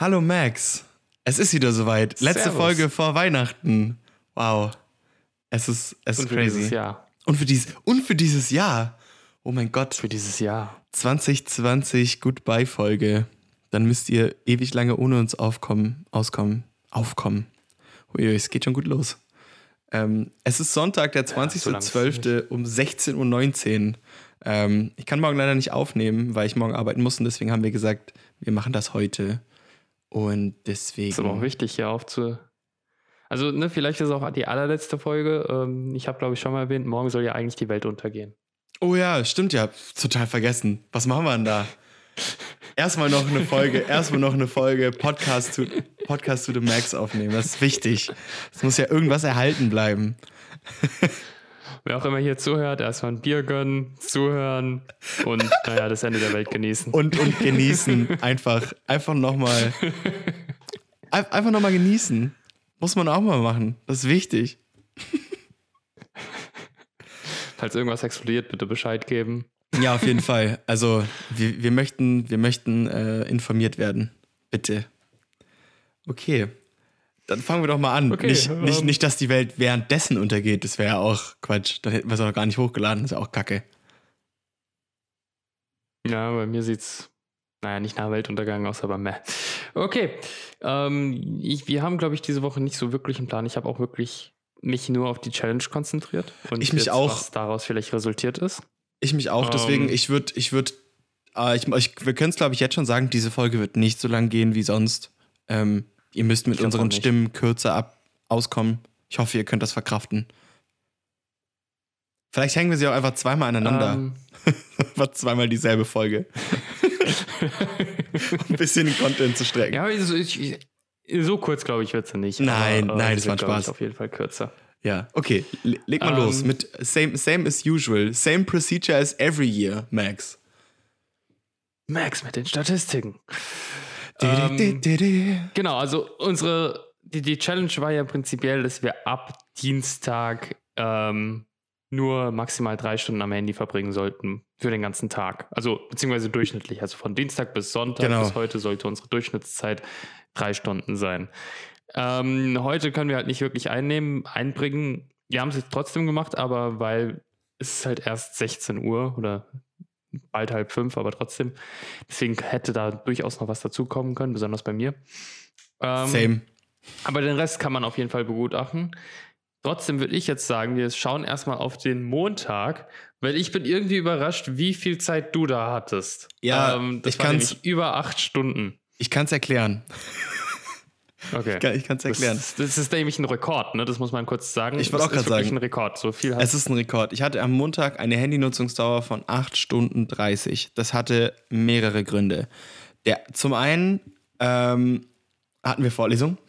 Hallo Max. Es ist wieder soweit. Letzte Servus. Folge vor Weihnachten. Wow. Es ist, es Und ist für crazy. dieses Jahr. Und für dieses und für dieses Jahr. Oh mein Gott. Für dieses Jahr. 2020 Goodbye Folge. Dann müsst ihr ewig lange ohne uns aufkommen, auskommen, aufkommen. Ui, es geht schon gut los. Ähm, es ist Sonntag, der so lang ist es 20.12. um 16.19 Uhr. Ähm, ich kann morgen leider nicht aufnehmen, weil ich morgen arbeiten muss und deswegen haben wir gesagt, wir machen das heute. Und deswegen. Ist aber auch wichtig, hier aufzu. Also, ne, vielleicht ist auch die allerletzte Folge. Ähm, ich habe, glaube ich, schon mal erwähnt, morgen soll ja eigentlich die Welt untergehen. Oh ja, stimmt ja. Total vergessen. Was machen wir denn da? Erstmal noch eine Folge, erstmal noch eine Folge Podcast to, Podcast to the Max aufnehmen. Das ist wichtig. Es muss ja irgendwas erhalten bleiben. Wer auch immer hier zuhört, erstmal ein Bier gönnen, zuhören und, naja, das Ende der Welt genießen. Und, und genießen. Einfach, einfach nochmal. Einfach nochmal genießen. Muss man auch mal machen. Das ist wichtig. Falls irgendwas explodiert, bitte Bescheid geben. Ja, auf jeden Fall. Also, wir, wir möchten, wir möchten äh, informiert werden. Bitte. Okay. Dann fangen wir doch mal an. Okay, nicht, nicht, ähm. nicht, dass die Welt währenddessen untergeht. Das wäre ja auch Quatsch. Dann hätten wir es auch gar nicht hochgeladen. Das ist ja auch kacke. Ja, bei mir sieht's, naja, nicht nach Weltuntergang aus, aber meh. Okay. Ähm, ich, wir haben, glaube ich, diese Woche nicht so wirklich einen Plan. Ich habe auch wirklich mich nur auf die Challenge konzentriert. Und Ich mich jetzt, auch. was daraus vielleicht resultiert ist. Ich mich auch. Deswegen, Ähm. ich würde, ich würde, äh, ich, ich, wir können es, glaube ich, jetzt schon sagen, diese Folge wird nicht so lang gehen wie sonst. Ähm, ihr müsst mit Ich unseren. Stimmen kürzer ab auskommen. Ich hoffe, ihr könnt das verkraften. Vielleicht hängen wir sie auch einfach zweimal aneinander. Ähm, War zweimal dieselbe Folge. um ein bisschen den Content zu strecken. ja, ich, ich, so kurz, glaube ich, wird sie nicht. Nein, nein, es das war glaub Spaß. Auf jeden Fall kürzer. Ja, okay. Le- Leg mal Ähm. los mit same, same as usual. Same procedure as every year, Max. Max mit den Statistiken. Ähm. Genau, also unsere, die, die Challenge war ja prinzipiell, dass wir ab Dienstag ähm, nur maximal drei Stunden am Handy verbringen sollten für den ganzen Tag. Also beziehungsweise durchschnittlich. Also von Dienstag bis Sonntag Genau. bis heute sollte unsere Durchschnittszeit drei Stunden sein. Ähm, heute können wir halt nicht wirklich einnehmen, einbringen. Wir haben es jetzt trotzdem gemacht, aber weil es ist halt erst 16 Uhr oder bald halb fünf, aber trotzdem. Deswegen hätte da durchaus noch was dazukommen können, besonders bei mir. Ähm, Same. aber den Rest kann man auf jeden Fall begutachten. Trotzdem würde ich jetzt sagen, wir schauen erstmal auf den Montag, weil ich bin irgendwie überrascht, wie viel Zeit du da hattest. Ja, ähm, das ich war über acht Stunden. Ich kann es erklären. Okay. Ich kann es erklären. Das, das ist nämlich ein Rekord, ne? Das muss man kurz sagen. Ich wollte auch wirklich sagen. ein Rekord. So viel Es ist ein Rekord. Ich hatte am Montag eine Handynutzungsdauer von 8 Stunden 30. Das hatte mehrere Gründe. Der, zum einen ähm, hatten wir Vorlesung.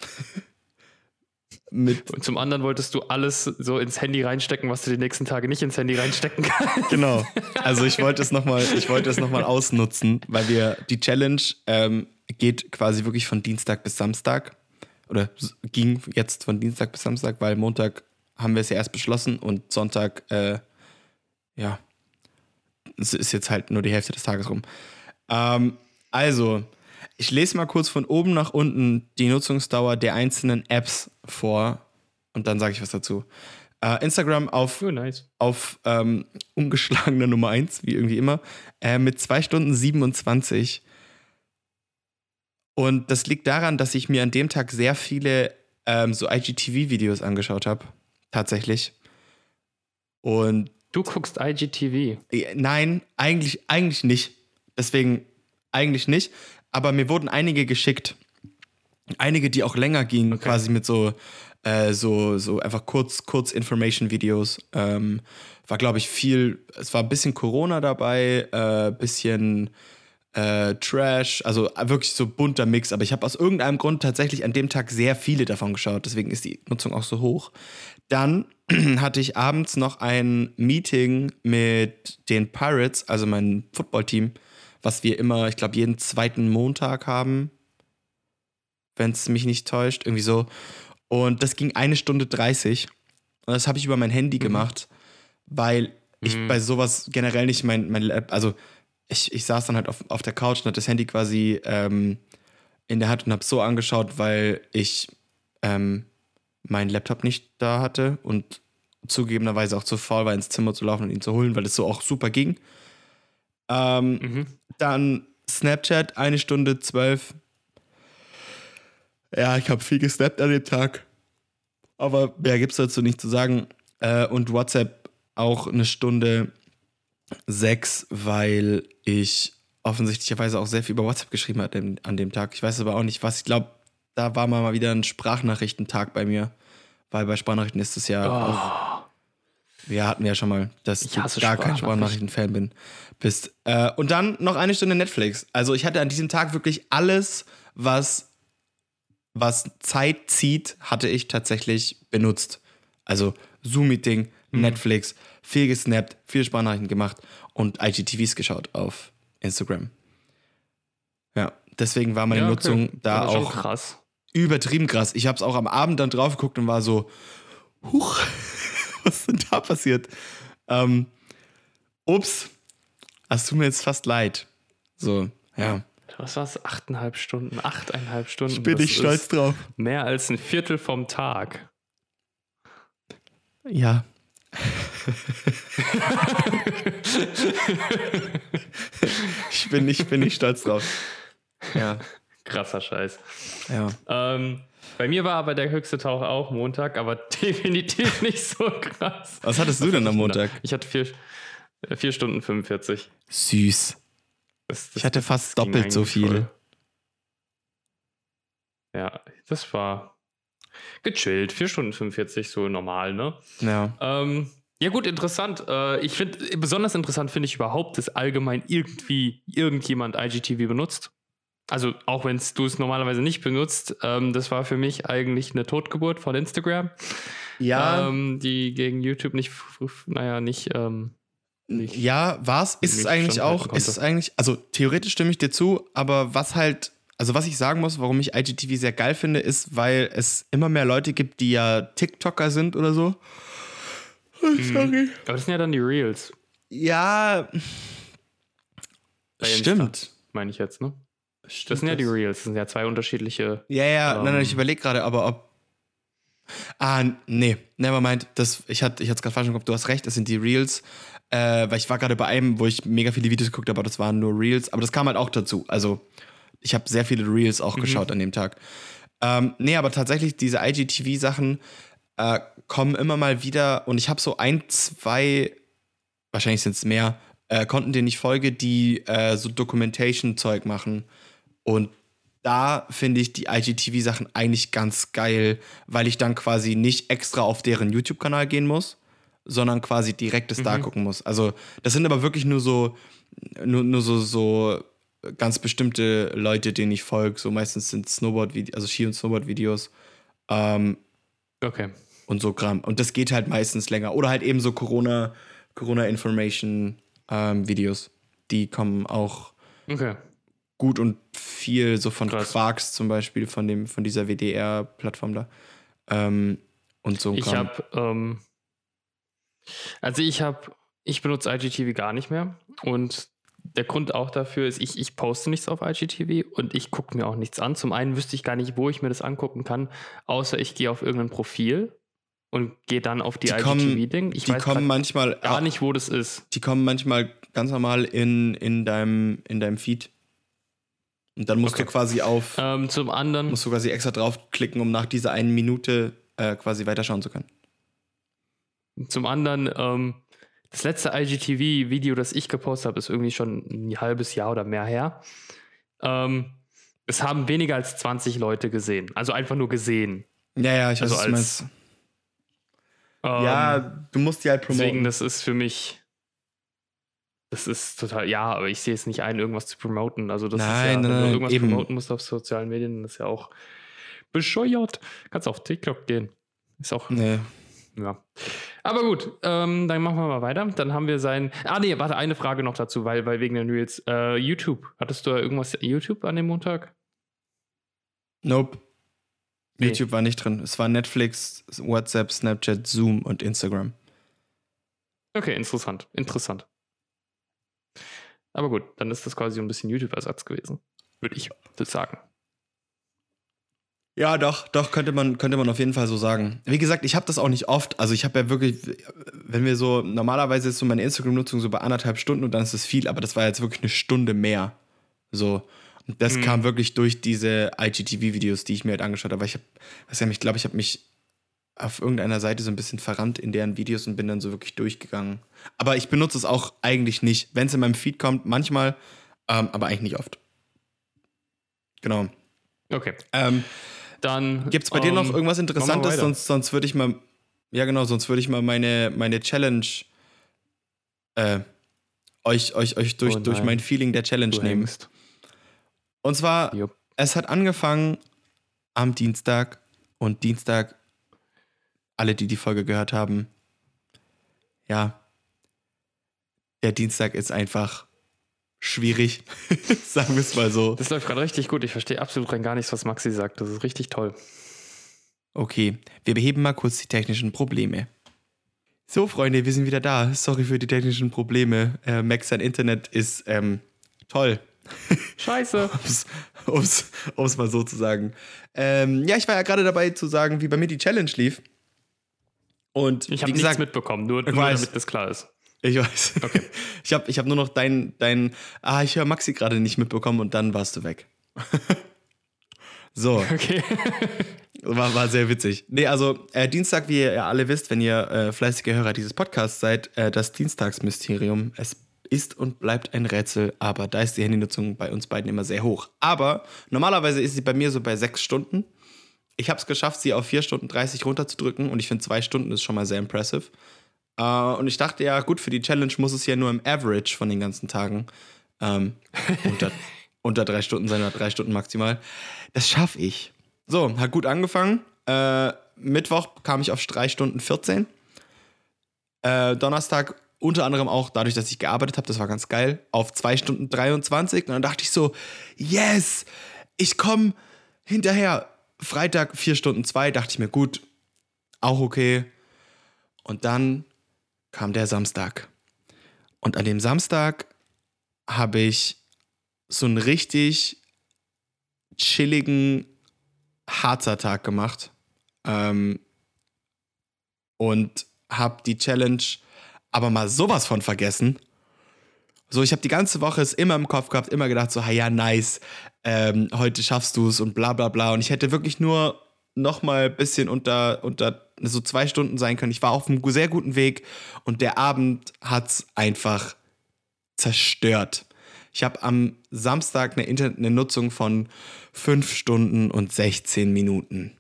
Mit, Und zum anderen wolltest du alles so ins Handy reinstecken, was du die nächsten Tage nicht ins Handy reinstecken kannst. genau. Also ich wollte es nochmal, ich wollte es noch mal ausnutzen, weil wir die Challenge ähm, geht quasi wirklich von Dienstag bis Samstag. Oder ging jetzt von Dienstag bis Samstag, weil Montag haben wir es ja erst beschlossen und Sonntag, äh, ja, es ist jetzt halt nur die Hälfte des Tages rum. Ähm, also, ich lese mal kurz von oben nach unten die Nutzungsdauer der einzelnen Apps vor und dann sage ich was dazu. Äh, Instagram auf Oh, nice. auf ähm, ungeschlagene Nummer 1, wie irgendwie immer, äh, mit 2 Stunden 27. Und das liegt daran, dass ich mir an dem Tag sehr viele ähm, so IGTV-Videos angeschaut habe. Tatsächlich. Und Du guckst IGTV. nein, eigentlich, eigentlich nicht. Deswegen eigentlich nicht. Aber mir wurden einige geschickt. Einige, die auch länger gingen, Okay. quasi mit so, äh, so, so einfach kurz, kurz Information-Videos. Ähm, war, glaube ich, viel, es war ein bisschen Corona dabei, äh, bisschen äh, Trash, also wirklich so bunter Mix. Aber ich habe aus irgendeinem Grund tatsächlich an dem Tag sehr viele davon geschaut. Deswegen ist die Nutzung auch so hoch. Dann hatte ich abends noch ein Meeting mit den Pirates, also mein Footballteam, was wir immer, ich glaube, jeden zweiten Montag haben, wenn es mich nicht täuscht, irgendwie so. Und das ging eine Stunde 30. Und das habe ich über mein Handy gemacht, weil ich Mhm. bei sowas generell nicht mein, mein Lab, also ich, ich saß dann halt auf, auf der Couch und hatte das Handy quasi ähm, in der Hand und habe so angeschaut, weil ich ähm, meinen Laptop nicht da hatte und zugegebenerweise auch zu faul war, ins Zimmer zu laufen und ihn zu holen, weil es so auch super ging. Ähm, Mhm. Dann Snapchat, eine Stunde zwölf. Ja, ich habe viel gesnappt an dem Tag. Aber mehr gibt es dazu nicht zu sagen. Äh, und WhatsApp auch eine Stunde sechs, weil ich offensichtlicherweise auch sehr viel über WhatsApp geschrieben habe an, dem Tag. Ich weiß aber auch nicht was. Ich glaube, da war mal wieder ein Sprachnachrichtentag bei mir. Weil bei Sprachnachrichten ist es ja auch Oh, wir hatten ja schon mal, dass Ich du gar kein Sprachnachrichten. Sprachnachrichten-Fan bin, bist. Äh, und dann noch eine Stunde Netflix. Also ich hatte an diesem Tag wirklich alles, was, was Zeit zieht, hatte ich tatsächlich benutzt. Also Zoom-Meeting, Mhm. Netflix, viel gesnappt, viel Sprachnachrichten gemacht und IGTVs geschaut auf Instagram. Ja, deswegen war meine ja, okay. Nutzung da auch krass. übertrieben krass. Ich habe es auch am Abend dann drauf geguckt und war so, huch, was ist denn da passiert? Ähm, ups, das tut mir jetzt fast leid. So, ja. Was war es? Achteinhalb Stunden, achteinhalb Stunden. Ich bin nicht stolz drauf. Mehr als ein Viertel vom Tag. Ja. Ich, bin nicht, ich bin nicht stolz drauf. Ja, Krasser Scheiß. ja. Ähm, bei mir war aber der höchste Tauch auch Montag, aber definitiv nicht so krass. Was hattest du denn am Montag? Ich hatte vier, äh, vier Stunden 45. Süß. Das, das, Ich hatte fast doppelt so viel. voll. Ja, das war gechillt. Vier Stunden 45, so normal, ne? Ja. Ähm, ja, gut, interessant. Äh, ich finde, besonders interessant finde ich überhaupt, dass allgemein irgendwie irgendjemand IGTV benutzt. Also, auch wenn du es normalerweise nicht benutzt, ähm, das war für mich eigentlich eine Totgeburt von Instagram, Ja, ähm, die gegen YouTube nicht, naja, nicht, ähm, nicht Ja, war's. Ist es eigentlich auch. konnte. Ist es eigentlich. Also theoretisch stimme ich dir zu, aber was halt. Also was ich sagen muss, warum ich IGTV sehr geil finde, ist, weil es immer mehr Leute gibt, die ja TikToker sind oder so. Mhm. Sorry. Aber das sind ja dann die Reels, Ja. Bei. Stimmt. meine ich jetzt, ne? Stimmt Das sind ja die Reels, das sind ja zwei unterschiedliche. Ja, ja, nein, nein, Ähm. ich überlege gerade, aber ob. Ah, nee, nevermind. Das, ich hatte ich es gerade falsch im Kopf, du hast recht, das sind die Reels. Äh, weil ich war gerade bei einem, wo ich mega viele Videos geguckt habe, aber das waren nur Reels. Aber das kam halt auch dazu. Also, ich habe sehr viele Reels auch geschaut an dem Tag. Ähm, nee, aber tatsächlich, diese IGTV-Sachen äh, kommen immer mal wieder und ich habe so ein, zwei, wahrscheinlich sind es mehr, äh, Konten, denen ich folge, die äh, so Documentation-Zeug machen. Und da finde ich die IGTV-Sachen eigentlich ganz geil, weil ich dann quasi nicht extra auf deren YouTube-Kanal gehen muss, sondern quasi direkt es da Mhm. gucken muss. Also, das sind aber wirklich nur so, nur, nur so, so ganz bestimmte Leute, denen ich folge. So meistens sind Snowboard-Videos, also Ski- und Snowboard-Videos. Ähm, Okay. und so Kram. Und das geht halt meistens länger. Oder halt eben so Corona, Corona-Information-Videos. die kommen auch Okay. gut und viel so von Krass. Quarks zum Beispiel, von, dem, von dieser WDR-Plattform da. Ähm, und so ein Ich Kram. habe, ähm, also ich habe, ich benutze IGTV gar nicht mehr und der Grund auch dafür ist, ich, ich poste nichts auf IGTV und ich gucke mir auch nichts an. Zum einen wüsste ich gar nicht, wo ich mir das angucken kann, außer ich gehe auf irgendein Profil und gehe dann auf die, Die IGTV-Ding. Ich die weiß kommen manchmal gar nicht, wo das ist. die kommen manchmal ganz normal in, in, deinem, in deinem Feed. Und dann musst Okay. du quasi auf, Ähm, zum anderen, musst du quasi extra draufklicken, um nach dieser einen Minute äh, quasi weiterschauen zu können. Zum anderen, ähm, das letzte IGTV-Video, das ich gepostet habe, ist irgendwie schon ein halbes Jahr oder mehr her. Ähm, es haben weniger als 20 Leute gesehen. Also einfach nur gesehen. Ja, ja, ich weiß, Also als-. Ähm, ja, du musst die halt promoten. deswegen, das ist für mich. Das ist total, ja, aber ich sehe es nicht ein, irgendwas zu promoten. Also, das ist Nein, ja, nein, wenn du irgendwas eben. promoten musst auf sozialen Medien, das ist ja auch bescheuert. Kannst auf TikTok gehen. Ist auch nee. Ja. Aber gut, ähm, dann machen wir mal weiter. Dann haben wir sein. Ah, nee, warte, eine Frage noch dazu, weil, weil wegen den Reels. Äh, YouTube. Hattest du da irgendwas YouTube an dem Montag? Nope. Nee. YouTube war nicht drin. Es war Netflix, WhatsApp, Snapchat, Zoom und Instagram. Okay, interessant. Interessant. Aber gut, dann ist das quasi so ein bisschen YouTube-Ersatz gewesen. Würde ich sagen. Ja, doch, doch, könnte man, könnte man auf jeden Fall so sagen. Wie gesagt, ich habe das auch nicht oft. Also ich habe ja wirklich, wenn wir so, normalerweise ist so meine Instagram-Nutzung so bei anderthalb Stunden und dann ist es viel, aber das war jetzt wirklich eine Stunde mehr. So. Und das mhm. kam wirklich durch diese IGTV-Videos, die ich mir halt angeschaut habe. Ich habe, was ja, ich glaube, ich habe mich auf irgendeiner Seite so ein bisschen verrannt in deren Videos und bin dann so wirklich durchgegangen. Aber ich benutze es auch eigentlich nicht. Wenn es in meinem Feed kommt, manchmal, ähm, aber eigentlich nicht oft. Genau. Okay. Ähm, dann. Gibt es bei um, dir noch ähm, irgendwas Interessantes? Sonst, sonst würde ich mal. Ja, genau, sonst würde ich mal meine, meine Challenge äh, euch, euch, euch durch, oh durch mein Feeling der Challenge du nehmen. Hängst. Und zwar, Jupp. es hat angefangen am Dienstag und Dienstag, alle, die die Folge gehört haben, ja, der Dienstag ist einfach schwierig, sagen wir es mal so. Das läuft gerade richtig gut. Ich verstehe absolut rein gar nichts, was Maxi sagt. Das ist richtig toll. Okay, wir beheben mal kurz die technischen Probleme. So, Freunde, wir sind wieder da. Sorry für die technischen Probleme. Äh, Max, sein Internet ist ähm, toll. Scheiße. um es mal so zu sagen. Ähm, ja, ich war ja gerade dabei zu sagen, wie bei mir die Challenge lief. Und ich habe nichts mitbekommen, nur, nur damit das klar ist. Ich weiß. Okay. Ich habe ich hab nur noch dein, dein, ah, ich höre Maxi gerade nicht mitbekommen und dann warst du weg. so. Okay. war, war sehr witzig. Nee, also äh, Dienstag, wie ihr alle wisst, wenn ihr äh, fleißige Hörer dieses Podcasts seid, äh, das Dienstagsmysterium. Es ist und bleibt ein Rätsel, aber da ist die Handynutzung bei uns beiden immer sehr hoch. Aber normalerweise ist sie bei mir so bei sechs Stunden. Ich habe es geschafft, sie auf vier Stunden 30 runterzudrücken und ich finde, zwei Stunden ist schon mal sehr impressive. Uh, und ich dachte ja, gut, für die Challenge muss es ja nur im Average von den ganzen Tagen ähm, unter, unter drei Stunden sein oder drei Stunden maximal. Das schaffe ich. So, hat gut angefangen. Äh, Mittwoch kam ich auf drei Stunden 14. Äh, Donnerstag unter anderem auch dadurch, dass ich gearbeitet habe, das war ganz geil, auf zwei Stunden 23. Und dann dachte ich so, yes, ich komme hinterher. Freitag vier Stunden zwei, dachte ich mir, gut, auch okay. Und dann kam der Samstag. Und an dem Samstag habe ich so einen richtig chilligen Harzer-Tag gemacht. Ähm, und habe die Challenge aber mal sowas von vergessen. So, ich habe die ganze Woche es immer im Kopf gehabt, immer gedacht, so, ja, nice, ähm, heute schaffst du es und bla bla bla. Und ich hätte wirklich nur noch mal ein bisschen unter, unter so zwei Stunden sein können. Ich war auf einem sehr guten Weg und der Abend hat es einfach zerstört. Ich habe am Samstag eine, Internet eine Nutzung von 5 Stunden und 16 Minuten.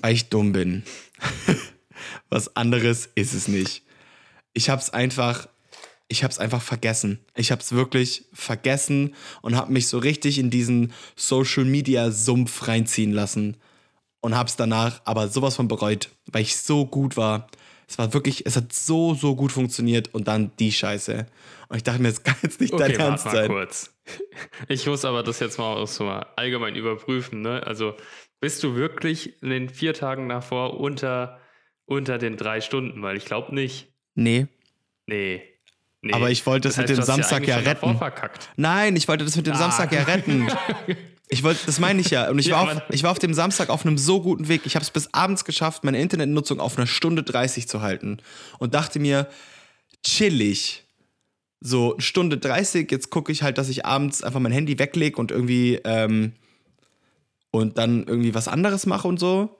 Weil ich dumm bin. Was anderes ist es nicht. Ich habe es einfach ich habe es einfach vergessen. Ich habe es wirklich vergessen und habe mich so richtig in diesen Social Media Sumpf reinziehen lassen und habe es danach aber sowas von bereut, weil ich so gut war. Es war wirklich, es hat so, so gut funktioniert und dann die Scheiße. Und ich dachte mir, das kann jetzt nicht okay, dein Ernst sein. kurz. Ich muss aber das jetzt mal auch so mal allgemein überprüfen. Ne? Also bist du wirklich in den vier Tagen davor unter, unter den drei Stunden? Weil ich glaube nicht. Nee. Nee. Nee. Aber ich wollte das, das heißt, mit dem Samstag ja, ja retten. Nein, ich wollte das mit dem ah. Samstag ja retten. Ich wollte, das meine ich ja. Und ich, ja, war auf, ich war auf dem Samstag auf einem so guten Weg. Ich habe es bis abends geschafft, meine Internetnutzung auf einer Stunde 30 zu halten. Und dachte mir, chillig. So, Stunde 30, jetzt gucke ich halt, dass ich abends einfach mein Handy weglege und irgendwie ähm, und dann irgendwie was anderes mache und so.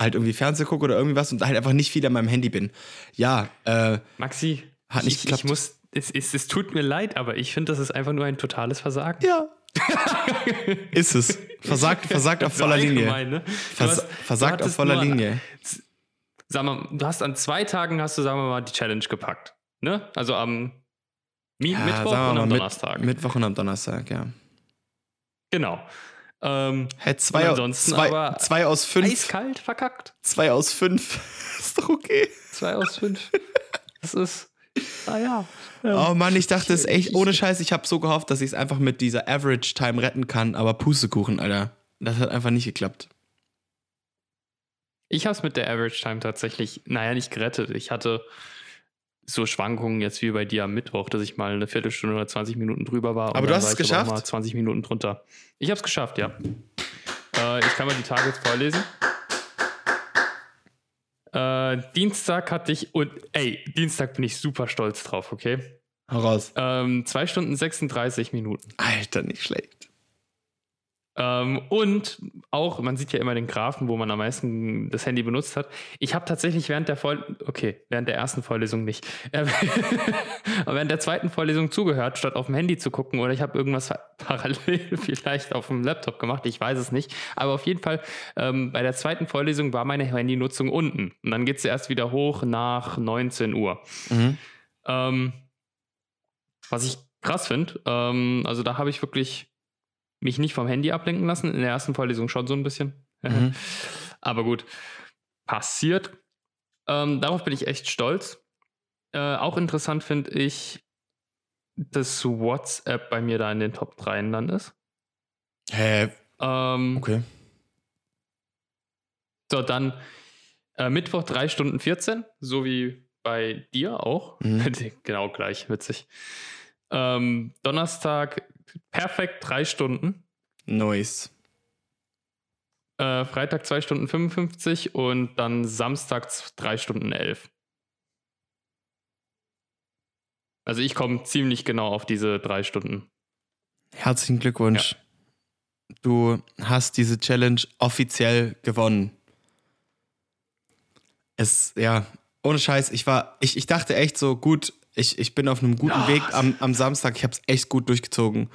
Halt irgendwie Fernseh gucke oder irgendwie was und halt einfach nicht viel an meinem Handy bin. Ja, äh. Maxi, hat nicht ich, geklappt. ich muss es, es, es tut mir leid, aber ich finde, das ist einfach nur ein totales Versagen. Ja. ist es. Versagt, versagt auf voller Linie. Ne? Vers, hast, versagt auf voller Linie. Sag mal, du hast an zwei Tagen hast du, sagen wir mal, die Challenge gepackt. Ne? Also am Mi ja, Mittwoch und am Donnerstag. Mit, Mittwoch und am Donnerstag, ja. Genau. Ähm, hey, zwei, zwei, zwei aus fünf. Eiskalt verkackt. Zwei aus fünf. ist doch okay. Zwei aus fünf. Das ist. Ah ja. Oh Mann, ich dachte es echt, ohne Scheiß, ich habe so gehofft, dass ich es einfach mit dieser Average Time retten kann, aber Pustekuchen, Alter. Das hat einfach nicht geklappt. Ich habe es mit der Average Time tatsächlich, naja, nicht gerettet. Ich hatte so Schwankungen jetzt wie bei dir am Mittwoch, dass ich mal eine Viertelstunde oder 20 Minuten drüber war. Aber du hast es geschafft? mal 20 Minuten drunter. Ich habe es geschafft, ja. Äh, ich kann mal die Tage jetzt vorlesen. Äh, Dienstag hatte ich und ey, Dienstag bin ich super stolz drauf, okay? Heraus. Ähm, 2 Stunden 36 Minuten. Alter, nicht schlecht. Ähm, und auch, man sieht ja immer den Graphen, wo man am meisten das Handy benutzt hat. Ich habe tatsächlich während der Voll okay, während der ersten Vorlesung nicht, äh, aber während der zweiten Vorlesung zugehört, statt auf dem Handy zu gucken oder ich habe irgendwas parallel vielleicht auf dem Laptop gemacht, ich weiß es nicht. Aber auf jeden Fall, ähm, bei der zweiten Vorlesung war meine Handynutzung unten. Und dann geht es erst wieder hoch nach 19 Uhr. Mhm. Ähm, was ich krass finde, ähm, also da habe ich wirklich mich nicht vom Handy ablenken lassen. In der ersten Vorlesung schon so ein bisschen. Mhm. Aber gut, passiert. Ähm, darauf bin ich echt stolz. Äh, auch interessant finde ich, dass WhatsApp bei mir da in den Top 3 dann ist. Hä? Ähm, Okay. So, dann äh, Mittwoch 3 Stunden 14, so wie bei dir auch. Mhm. genau gleich, witzig. Ähm, Donnerstag perfekt 3 Stunden. Nice. Äh, Freitag 2 Stunden 55 und dann Samstag 3 Stunden 11. Also ich komme ziemlich genau auf diese drei Stunden. Herzlichen Glückwunsch. Du hast diese Challenge offiziell gewonnen. Es, ja, ohne Scheiß, ich war, ich, ich dachte echt so, gut, ich, ich bin auf einem guten Ja. Weg am, am Samstag, ich habe es echt gut durchgezogen.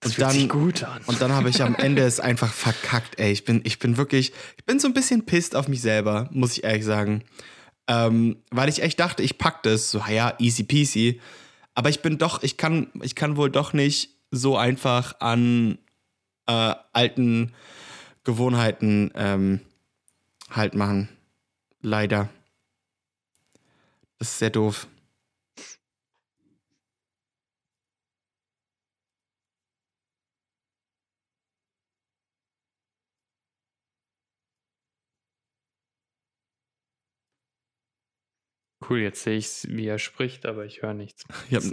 Das Und dann, gut an. und dann habe ich am Ende es einfach verkackt, ey. Ich bin, ich bin wirklich, ich bin so ein bisschen pisst auf mich selber, muss ich ehrlich sagen. Ähm, weil ich echt dachte, ich pack das, so, ja, easy peasy. Aber ich bin doch, ich kann, ich kann wohl doch nicht so einfach an äh, alten Gewohnheiten ähm, halt machen. Leider. Das ist sehr doof. Cool, jetzt sehe ich, wie er spricht, aber ich höre nichts. Ich habe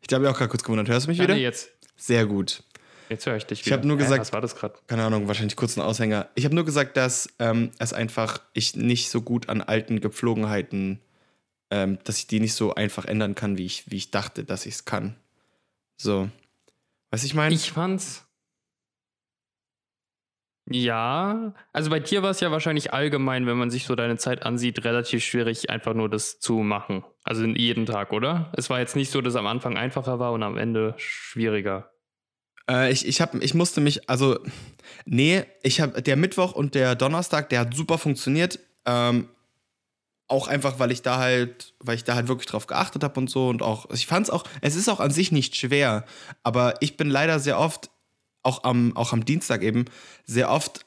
ich hab mich auch gerade kurz gewundert. Hörst du mich Ja, wieder? nee, jetzt, Sehr gut. jetzt höre ich dich Ich wieder. hab nur Hä, gesagt- was war das gerade? keine Ahnung, wahrscheinlich kurz ein Aushänger. Ich habe nur gesagt, dass ähm, es einfach, ich nicht so gut an alten Gepflogenheiten, ähm, dass ich die nicht so einfach ändern kann, wie ich, wie ich dachte, dass ich es kann. So. Was ich meine? Ich fand's. Ja, also bei dir war es ja wahrscheinlich allgemein, wenn man sich so deine Zeit ansieht, relativ schwierig, einfach nur das zu machen. Also jeden Tag, oder? Es war jetzt nicht so, dass am Anfang einfacher war und am Ende schwieriger. Äh, ich, ich, hab, ich musste mich, also, nee, ich habe, der Mittwoch und der Donnerstag, der hat super funktioniert. Ähm, auch einfach, weil ich da halt, weil ich da halt wirklich drauf geachtet habe und so und auch, ich fand es auch, es ist auch an sich nicht schwer, aber ich bin leider sehr oft, auch am, auch am Dienstag eben, sehr oft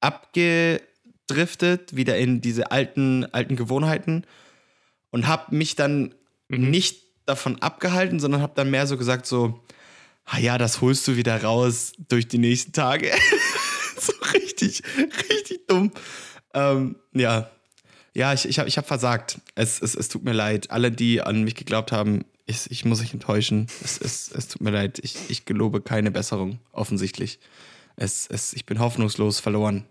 abgedriftet, wieder in diese alten, alten Gewohnheiten und habe mich dann Mhm. nicht davon abgehalten, sondern habe dann mehr so gesagt, so, ah ja, das holst du wieder raus durch die nächsten Tage. so richtig, richtig dumm. Ähm, ja. Ja, ich, ich habe ich hab versagt. Es, es, es tut mir leid. Alle, die an mich geglaubt haben, ich, ich muss euch enttäuschen. Es, es, es tut mir leid. Ich, ich gelobe keine Besserung, offensichtlich. Es, es, ich bin hoffnungslos verloren.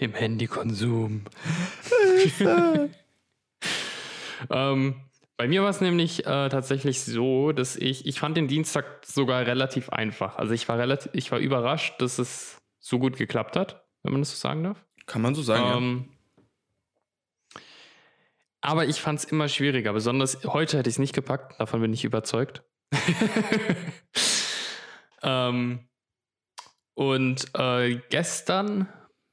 Im Handykonsum. ähm, bei mir war es nämlich äh, tatsächlich so, dass ich, ich fand den Dienstag sogar relativ einfach. Also ich war relativ, ich war überrascht, dass es so gut geklappt hat, wenn man das so sagen darf. Kann man so sagen, Ähm, aber ich fand es immer schwieriger. Besonders heute hätte ich es nicht gepackt. Davon bin ich überzeugt. ähm, und äh, gestern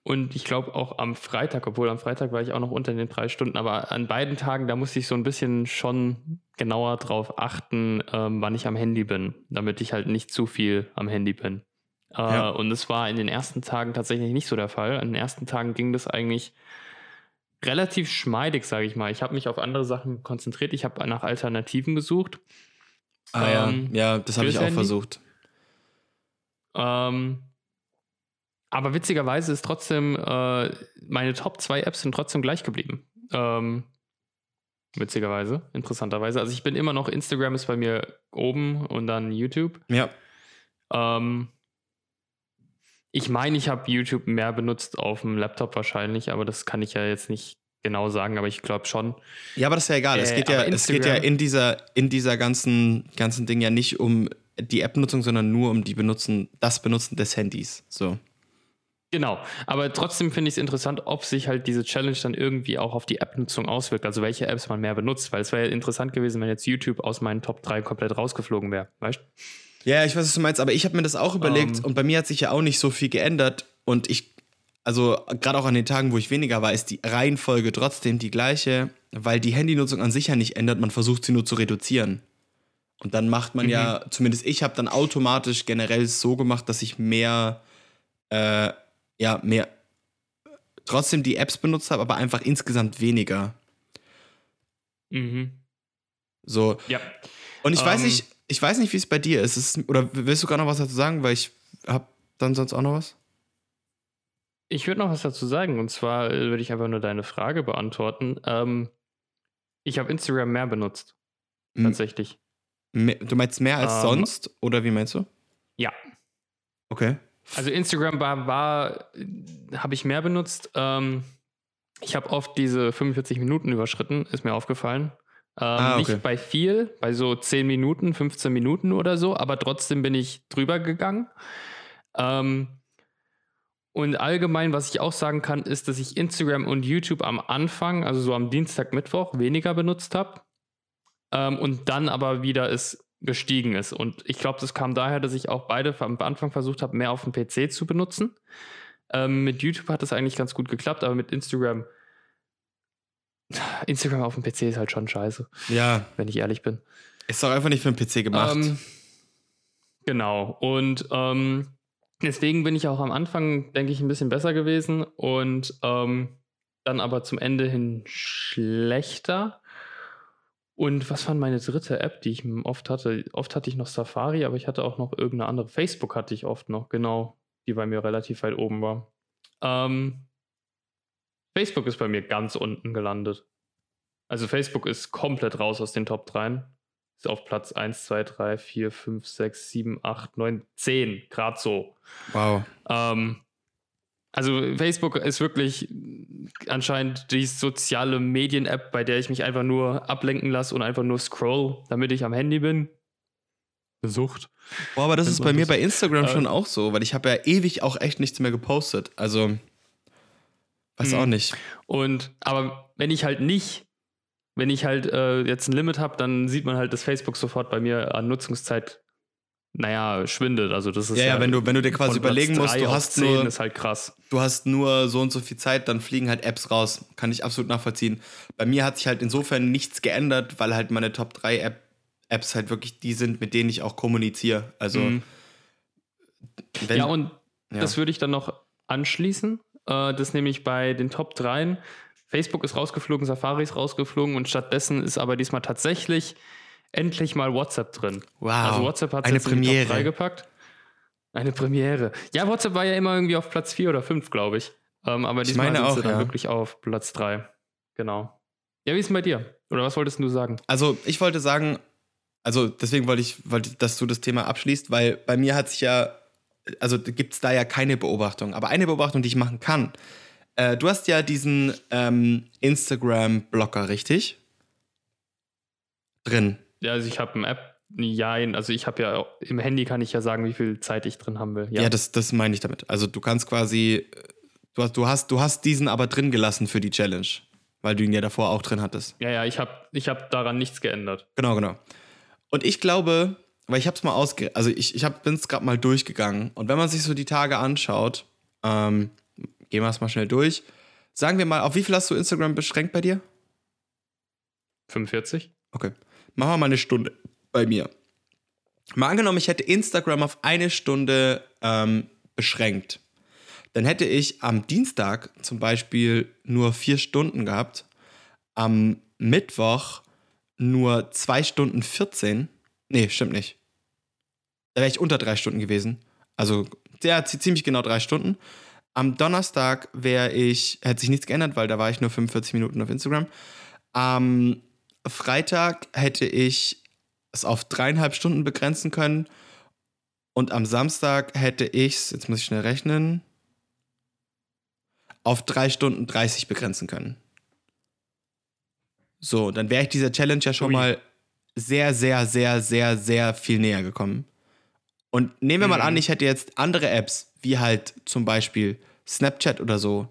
und ich glaube auch am Freitag, obwohl am Freitag war ich auch noch unter den drei Stunden, aber an beiden Tagen, da musste ich so ein bisschen schon genauer drauf achten, ähm, wann ich am Handy bin, damit ich halt nicht zu viel am Handy bin. Äh, Ja. Und es war in den ersten Tagen tatsächlich nicht so der Fall. An den ersten Tagen ging das eigentlich relativ schmeidig, sage ich mal. Ich habe mich auf andere Sachen konzentriert. Ich habe nach Alternativen gesucht. ja. Ah, ähm, ja, ja, das habe ich auch versucht. Ähm, aber witzigerweise ist trotzdem, äh, meine Top 2 Apps sind trotzdem gleich geblieben. Ähm, witzigerweise, interessanterweise. Also ich bin immer noch, Instagram ist bei mir oben und dann YouTube. Ja. Ähm, Ich meine, ich habe YouTube mehr benutzt auf dem Laptop wahrscheinlich, aber das kann ich ja jetzt nicht genau sagen, aber ich glaube schon. Ja, aber das ist ja egal. Äh, es, geht ja, es geht ja in dieser, in dieser ganzen, ganzen Ding ja nicht um die App-Nutzung, sondern nur um die Benutzen, das Benutzen des Handys. So. Genau, aber trotzdem finde ich es interessant, ob sich halt diese Challenge dann irgendwie auch auf die App-Nutzung auswirkt, also welche Apps man mehr benutzt, weil es wäre ja interessant gewesen, wenn jetzt YouTube aus meinen Top 3 komplett rausgeflogen wäre, weißt Ja, ich weiß, was du meinst, aber ich habe mir das auch überlegt um, ähm. und bei mir hat sich ja auch nicht so viel geändert und ich, also gerade auch an den Tagen, wo ich weniger war, ist die Reihenfolge trotzdem die gleiche, weil die Handynutzung an sich ja nicht ändert, man versucht sie nur zu reduzieren. Und dann macht man mhm. ja, zumindest ich habe dann automatisch generell so gemacht, dass ich mehr äh, ja, mehr trotzdem die Apps benutzt habe, aber einfach insgesamt weniger. Mhm. So. Ja. Und ich um, weiß ähm. nicht, ich weiß nicht, wie es bei dir ist. ist. Oder willst du gar noch was dazu sagen? Weil ich habe dann sonst auch noch was. Ich würde noch was dazu sagen. Und zwar äh, würde ich einfach nur deine Frage beantworten. Ähm, ich habe Instagram mehr benutzt. Tatsächlich. Du meinst mehr als ähm. sonst? Oder wie meinst du? Ja. Okay. Also Instagram war, war habe ich mehr benutzt. Ähm, ich habe oft diese 45 Minuten überschritten, ist mir aufgefallen. Ähm, ah, okay. Nicht bei viel, bei so 10 Minuten, 15 Minuten oder so, aber trotzdem bin ich drüber gegangen. Ähm, und allgemein, was ich auch sagen kann, ist, dass ich Instagram und YouTube am Anfang, also so am Dienstag, Mittwoch, weniger benutzt habe. Ähm, und dann aber wieder es gestiegen ist. Und ich glaube, das kam daher, dass ich auch beide am Anfang versucht habe, mehr auf dem PC zu benutzen. Ähm, mit YouTube hat das eigentlich ganz gut geklappt, aber mit Instagram. Instagram auf dem PC ist halt schon scheiße. Ja. Wenn ich ehrlich bin. Ist doch einfach nicht für den PC gemacht. Ähm, genau. Und ähm, deswegen bin ich auch am Anfang, denke ich, ein bisschen besser gewesen und ähm, dann aber zum Ende hin schlechter. Und was war meine dritte App, die ich oft hatte? Oft hatte ich noch Safari, aber ich hatte auch noch irgendeine andere. Facebook hatte ich oft noch, genau, die bei mir relativ weit oben war. Ähm, Facebook ist bei mir ganz unten gelandet. Also Facebook ist komplett raus aus den Top 3. Ist auf Platz 1, 2, 3, 4, 5, 6, 7, 8, 9, 10. Gerade so. Wow. Ähm, also Facebook ist wirklich anscheinend die soziale Medien-App, bei der ich mich einfach nur ablenken lasse und einfach nur scroll, damit ich am Handy bin. Besucht. Boah, aber das ist bei mir bei Instagram äh, schon auch so, weil ich habe ja ewig auch echt nichts mehr gepostet. Also weiß auch hm. nicht. Und aber wenn ich halt nicht, wenn ich halt äh, jetzt ein Limit habe, dann sieht man halt, dass Facebook sofort bei mir an Nutzungszeit naja, schwindet. Also das ist ja, ja, wenn du, wenn du dir quasi überlegen musst, du hast 10 nur, ist halt krass. Du hast nur so und so viel Zeit, dann fliegen halt Apps raus. Kann ich absolut nachvollziehen. Bei mir hat sich halt insofern nichts geändert, weil halt meine Top 3 App, Apps halt wirklich die sind, mit denen ich auch kommuniziere. Also mhm. wenn, ja, und ja. das würde ich dann noch anschließen. Äh, das nämlich bei den Top 3. Facebook ist rausgeflogen, Safari ist rausgeflogen und stattdessen ist aber diesmal tatsächlich endlich mal WhatsApp drin. Wow. Also WhatsApp hat es jetzt Premiere. in die Top 3 gepackt. Eine Premiere. Ja, WhatsApp war ja immer irgendwie auf Platz 4 oder 5, glaube ich. Ähm, aber diesmal sind auch, sie dann ja. wirklich auf Platz 3. Genau. Ja, wie ist es bei dir? Oder was wolltest du sagen? Also, ich wollte sagen, also deswegen wollte ich, wollte, dass du das Thema abschließt, weil bei mir hat sich ja, also gibt es da ja keine Beobachtung. Aber eine Beobachtung, die ich machen kann. Äh, du hast ja diesen ähm, Instagram-Blocker, richtig? Drin. Ja, also ich habe eine App, ja, also ich habe ja im Handy kann ich ja sagen, wie viel Zeit ich drin haben will. Ja, ja das, das meine ich damit. Also du kannst quasi, du hast, du hast, du hast diesen aber drin gelassen für die Challenge, weil du ihn ja davor auch drin hattest. Ja, ja, ich habe ich hab daran nichts geändert. Genau, genau. Und ich glaube, weil ich habe es mal ausge, also ich, ich bin es gerade mal durchgegangen und wenn man sich so die Tage anschaut, ähm, gehen wir es mal schnell durch. Sagen wir mal, auf wie viel hast du Instagram beschränkt bei dir? 45. Okay. Machen wir mal eine Stunde bei mir. Mal angenommen, ich hätte Instagram auf eine Stunde ähm, beschränkt. Dann hätte ich am Dienstag zum Beispiel nur vier Stunden gehabt, am Mittwoch nur zwei Stunden 14. Nee, stimmt nicht. Da wäre ich unter drei Stunden gewesen. Also, ja, ziemlich genau drei Stunden. Am Donnerstag wäre ich, hätte sich nichts geändert, weil da war ich nur 45 Minuten auf Instagram. Am Freitag hätte ich es auf dreieinhalb Stunden begrenzen können. Und am Samstag hätte ich es, jetzt muss ich schnell rechnen, auf 3 Stunden 30 begrenzen können. So, dann wäre ich dieser Challenge ja schon Ui. mal sehr, sehr, sehr, sehr, sehr viel näher gekommen. Und nehmen wir mal Mhm. an, ich hätte jetzt andere Apps, wie halt zum Beispiel Snapchat oder so.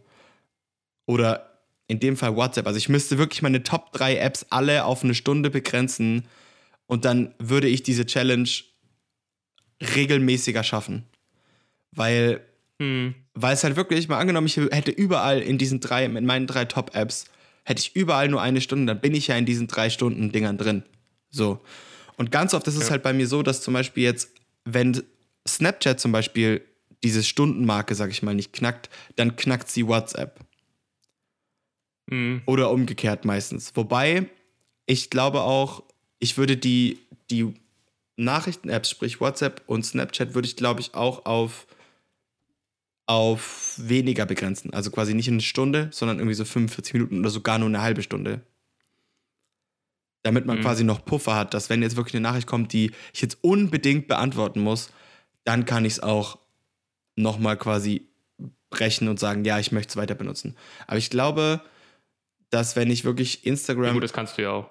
Oder in dem Fall WhatsApp. Also ich müsste wirklich meine Top 3 Apps alle auf eine Stunde begrenzen. Und dann würde ich diese Challenge regelmäßiger schaffen. Weil Hm. weil es halt wirklich, mal angenommen, ich hätte überall in diesen drei, mit meinen drei Top-Apps, hätte ich überall nur eine Stunde, dann bin ich ja in diesen drei Stunden Dingern drin. So. Und ganz oft ist es Ja. halt bei mir so, dass zum Beispiel jetzt, wenn Snapchat zum Beispiel diese Stundenmarke, sag ich mal, nicht knackt, dann knackt sie WhatsApp. Hm. Oder umgekehrt meistens. Wobei, ich glaube auch, ich würde die, die Nachrichten-Apps, sprich WhatsApp und Snapchat, würde ich, glaube ich, auch auf, auf weniger begrenzen. Also quasi nicht in eine Stunde, sondern irgendwie so 45 Minuten oder sogar nur eine halbe Stunde. Damit man Mhm. quasi noch Puffer hat, dass wenn jetzt wirklich eine Nachricht kommt, die ich jetzt unbedingt beantworten muss, dann kann ich es auch nochmal quasi brechen und sagen, ja, ich möchte es weiter benutzen. Aber ich glaube, dass wenn ich wirklich Ja, Instagram. gut, das kannst du ja auch.